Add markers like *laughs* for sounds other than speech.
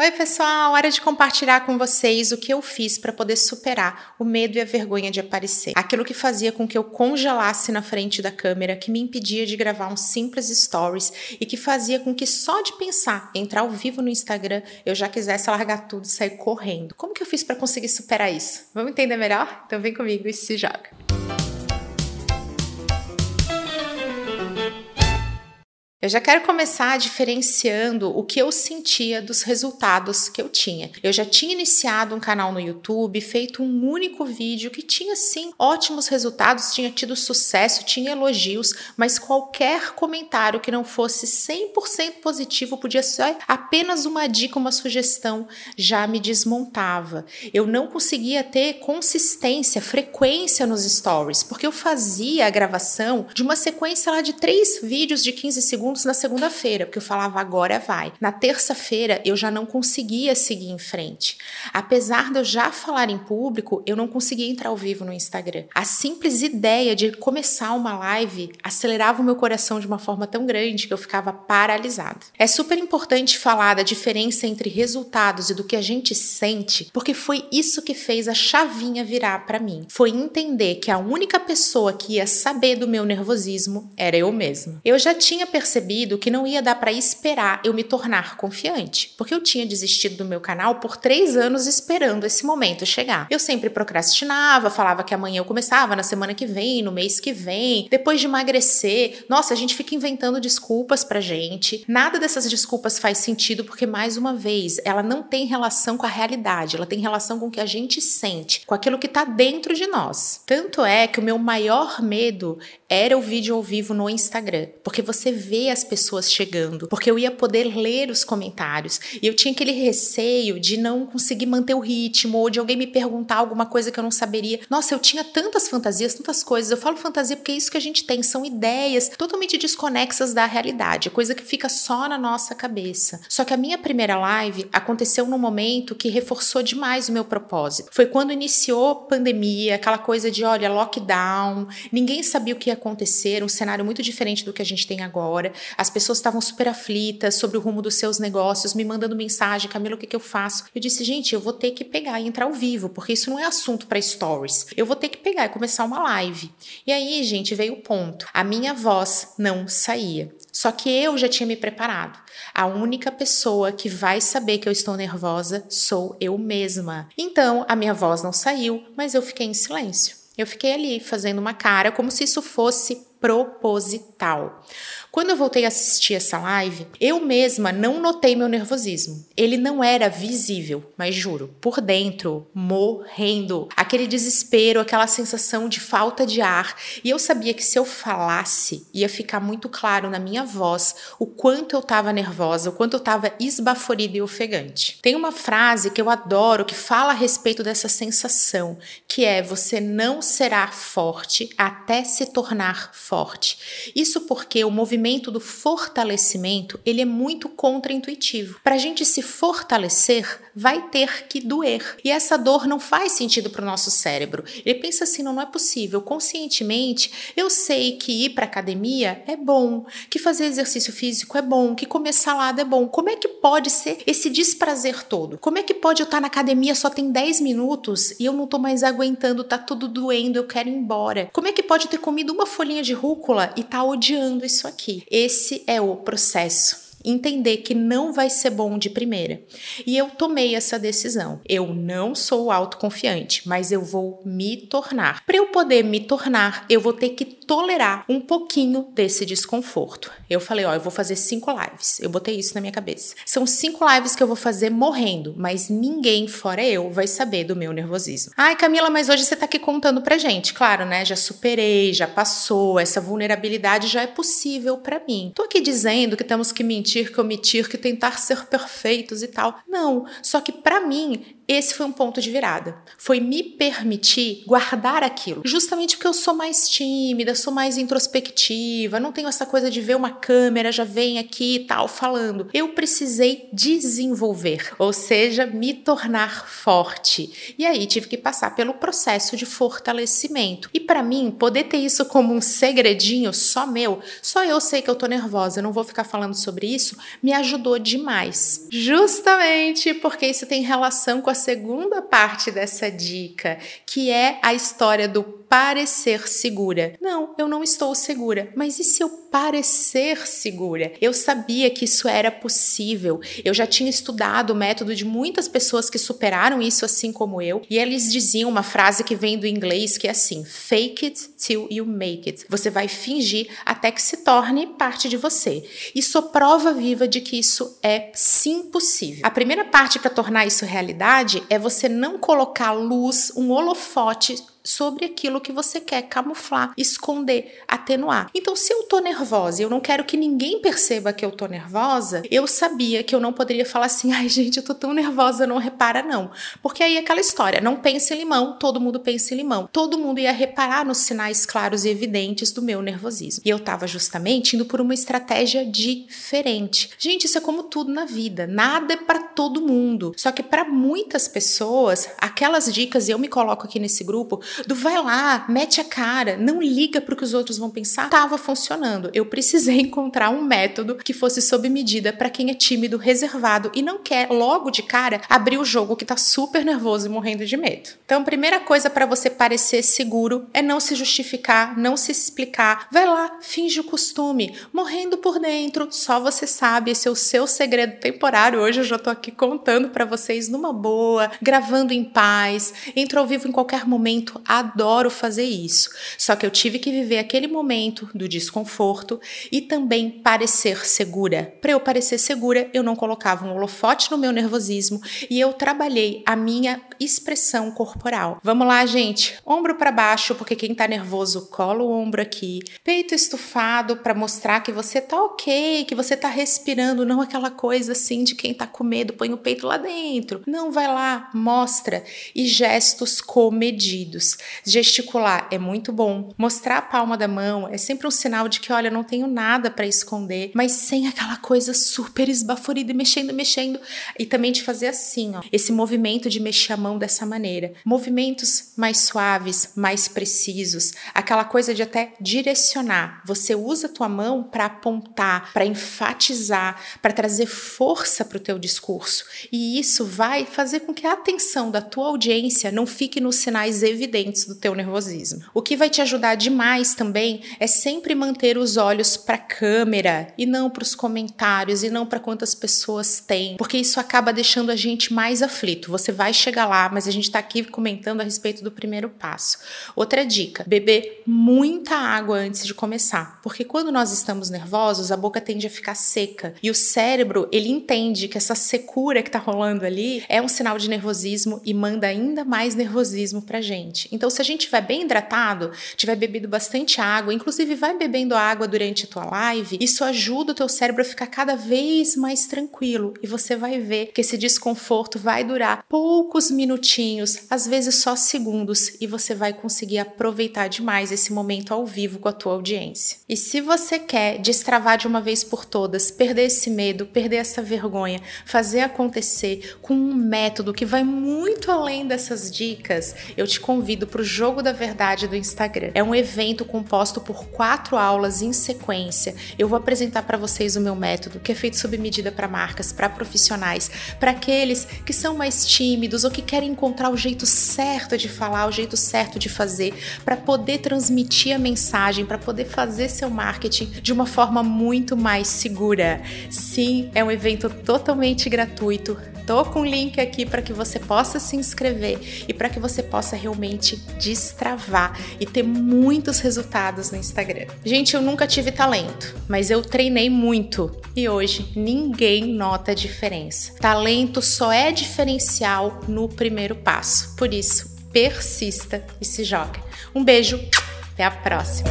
Oi, pessoal! Hora de compartilhar com vocês o que eu fiz para poder superar o medo e a vergonha de aparecer. Aquilo que fazia com que eu congelasse na frente da câmera, que me impedia de gravar um simples stories e que fazia com que só de pensar entrar ao vivo no Instagram eu já quisesse largar tudo e sair correndo. Como que eu fiz para conseguir superar isso? Vamos entender melhor? Então vem comigo e se joga. Eu já quero começar diferenciando o que eu sentia dos resultados que eu tinha. Eu já tinha iniciado um canal no YouTube, feito um único vídeo que tinha sim ótimos resultados, tinha tido sucesso, tinha elogios, mas qualquer comentário que não fosse 100% positivo, podia ser apenas uma dica, uma sugestão, já me desmontava. Eu não conseguia ter consistência, frequência nos stories, porque eu fazia a gravação de uma sequência lá de três vídeos de 15 segundos segundos na segunda-feira, porque eu falava agora vai. Na terça-feira eu já não conseguia seguir em frente. Apesar de eu já falar em público, eu não conseguia entrar ao vivo no Instagram. A simples ideia de começar uma live acelerava o meu coração de uma forma tão grande que eu ficava paralisada. É super importante falar da diferença entre resultados e do que a gente sente, porque foi isso que fez a chavinha virar para mim. Foi entender que a única pessoa que ia saber do meu nervosismo era eu mesma. Eu já tinha percebido percebido que não ia dar para esperar eu me tornar confiante, porque eu tinha desistido do meu canal por três anos esperando esse momento chegar. Eu sempre procrastinava, falava que amanhã eu começava, na semana que vem, no mês que vem, depois de emagrecer. Nossa, a gente fica inventando desculpas pra gente. Nada dessas desculpas faz sentido porque, mais uma vez, ela não tem relação com a realidade, ela tem relação com o que a gente sente, com aquilo que tá dentro de nós. Tanto é que o meu maior medo era o vídeo ao vivo no Instagram, porque você vê as pessoas chegando, porque eu ia poder ler os comentários. E eu tinha aquele receio de não conseguir manter o ritmo ou de alguém me perguntar alguma coisa que eu não saberia. Nossa, eu tinha tantas fantasias, tantas coisas. Eu falo fantasia porque é isso que a gente tem, são ideias totalmente desconexas da realidade, coisa que fica só na nossa cabeça. Só que a minha primeira live aconteceu num momento que reforçou demais o meu propósito. Foi quando iniciou a pandemia, aquela coisa de, olha, lockdown, ninguém sabia o que ia acontecer, um cenário muito diferente do que a gente tem agora. As pessoas estavam super aflitas sobre o rumo dos seus negócios, me mandando mensagem, Camila, o que, que eu faço? Eu disse, gente, eu vou ter que pegar e entrar ao vivo, porque isso não é assunto para stories. Eu vou ter que pegar e começar uma live. E aí, gente, veio o ponto. A minha voz não saía. Só que eu já tinha me preparado. A única pessoa que vai saber que eu estou nervosa sou eu mesma. Então, a minha voz não saiu, mas eu fiquei em silêncio. Eu fiquei ali fazendo uma cara como se isso fosse proposital. Quando eu voltei a assistir essa live, eu mesma não notei meu nervosismo. Ele não era visível, mas juro, por dentro, morrendo. Aquele desespero, aquela sensação de falta de ar. E eu sabia que se eu falasse, ia ficar muito claro na minha voz o quanto eu estava nervosa, o quanto eu estava esbaforida e ofegante. Tem uma frase que eu adoro que fala a respeito dessa sensação, que é: você não será forte até se tornar forte. Isso porque o movimento movimento do fortalecimento, ele é muito contraintuitivo. Para a gente se fortalecer, vai ter que doer. E essa dor não faz sentido para o nosso cérebro. Ele pensa assim, não, não é possível. Conscientemente, eu sei que ir para academia é bom, que fazer exercício físico é bom, que comer salada é bom. Como é que pode ser esse desprazer todo? Como é que pode eu estar na academia só tem 10 minutos e eu não estou mais aguentando, tá tudo doendo, eu quero ir embora? Como é que pode ter comido uma folhinha de rúcula e tá odiando isso aqui? Aqui. Esse é o processo entender que não vai ser bom de primeira. E eu tomei essa decisão. Eu não sou autoconfiante, mas eu vou me tornar. Para eu poder me tornar, eu vou ter que tolerar um pouquinho desse desconforto. Eu falei, ó, eu vou fazer cinco lives. Eu botei isso na minha cabeça. São cinco lives que eu vou fazer morrendo, mas ninguém fora eu vai saber do meu nervosismo. Ai, Camila, mas hoje você tá aqui contando pra gente. Claro, né? Já superei, já passou, essa vulnerabilidade já é possível para mim. Tô aqui dizendo que temos que mentir que omitir, que tentar ser perfeitos e tal. Não, só que para mim Esse foi um ponto de virada. Foi me permitir guardar aquilo. Justamente porque eu sou mais tímida, sou mais introspectiva, não tenho essa coisa de ver uma câmera, já vem aqui e tal falando. Eu precisei desenvolver, ou seja, me tornar forte. E aí tive que passar pelo processo de fortalecimento. E para mim, poder ter isso como um segredinho só meu, só eu sei que eu tô nervosa, não vou ficar falando sobre isso, me ajudou demais. Justamente porque isso tem relação com a segunda parte dessa dica, que é a história do parecer segura. Não, eu não estou segura, mas e se eu parecer segura? Eu sabia que isso era possível. Eu já tinha estudado o método de muitas pessoas que superaram isso assim como eu, e eles diziam uma frase que vem do inglês que é assim: fake it till you make it. Você vai fingir até que se torne parte de você. E sou prova viva de que isso é sim possível. A primeira parte para tornar isso realidade é você não colocar luz, um holofote sobre aquilo que você quer camuflar, esconder, atenuar. Então, se eu tô nervosa e eu não quero que ninguém perceba que eu tô nervosa, eu sabia que eu não poderia falar assim: ai, gente, eu tô tão nervosa, não repara, não. Porque aí é aquela história: não pense em limão, todo mundo pensa em limão. Todo mundo ia reparar nos sinais claros e evidentes do meu nervosismo. E eu tava justamente indo por uma estratégia diferente. Gente, isso é como tudo na vida: nada é para todo mundo. Só que para muitas pessoas, aquelas dicas, e eu me coloco aqui nesse grupo, do vai lá, mete a cara, não liga para o que os outros vão pensar, estava funcionando. Eu precisei *laughs* encontrar um método que fosse sob medida para quem é tímido, reservado e não quer logo de cara abrir o jogo que está super nervoso e morrendo de medo. Então, primeira coisa para você parecer seguro é não se justificar, não se explicar. Vai lá, finge o costume, morrendo por dentro, só você sabe, esse é o seu segredo temporário. Hoje eu já tô aqui contando para vocês numa boa, gravando em paz, entro ao vivo em qualquer momento, adoro fazer isso. Só que eu tive que viver aquele momento do desconforto e também parecer segura. Para eu parecer segura, eu não colocava um holofote no meu nervosismo e eu trabalhei a minha expressão corporal. Vamos lá, gente. Ombro para baixo, porque quem tá nervoso cola o ombro aqui. Peito estufado para mostrar que você tá OK, que você tá respirando, não aquela coisa assim de quem tá com medo, põe o peito lá dentro. Não vai lá, mostra e gestos comedidos. Gesticular é muito bom. Mostrar a palma da mão é sempre um sinal de que, olha, não tenho nada para esconder, mas sem aquela coisa super esbaforida e mexendo, mexendo. E também de fazer assim, ó, esse movimento de mexer a mão dessa maneira. Movimentos mais suaves, mais precisos, aquela coisa de até direcionar. Você usa a tua mão para apontar, para enfatizar, para trazer força para o teu discurso. E isso vai fazer com que a atenção da tua audiência não fique nos sinais evidentes do teu nervosismo. O que vai te ajudar demais também é sempre manter os olhos para a câmera e não para os comentários e não para quantas pessoas tem, porque isso acaba deixando a gente mais aflito. Você vai chegar lá, mas a gente está aqui comentando a respeito do primeiro passo. Outra dica: beber muita água antes de começar, porque quando nós estamos nervosos, a boca tende a ficar seca e o cérebro ele entende que essa secura que está rolando ali é um sinal de nervosismo e manda ainda mais nervosismo para gente. Então, se a gente estiver bem hidratado, tiver bebido bastante água, inclusive vai bebendo água durante a tua live, isso ajuda o teu cérebro a ficar cada vez mais tranquilo e você vai ver que esse desconforto vai durar poucos minutinhos, às vezes só segundos, e você vai conseguir aproveitar demais esse momento ao vivo com a tua audiência. E se você quer destravar de uma vez por todas, perder esse medo, perder essa vergonha, fazer acontecer com um método que vai muito além dessas dicas, eu te convido para o Jogo da Verdade do Instagram. É um evento composto por quatro aulas em sequência. Eu vou apresentar para vocês o meu método, que é feito sob medida para marcas, para profissionais, para aqueles que são mais tímidos ou que querem encontrar o jeito certo de falar, o jeito certo de fazer, para poder transmitir a mensagem, para poder fazer seu marketing de uma forma muito mais segura. Sim, é um evento totalmente gratuito. Tô com o link aqui para que você possa se inscrever e para que você possa realmente destravar e ter muitos resultados no Instagram. Gente, eu nunca tive talento, mas eu treinei muito e hoje ninguém nota a diferença. Talento só é diferencial no primeiro passo. Por isso, persista e se joga. Um beijo, até a próxima.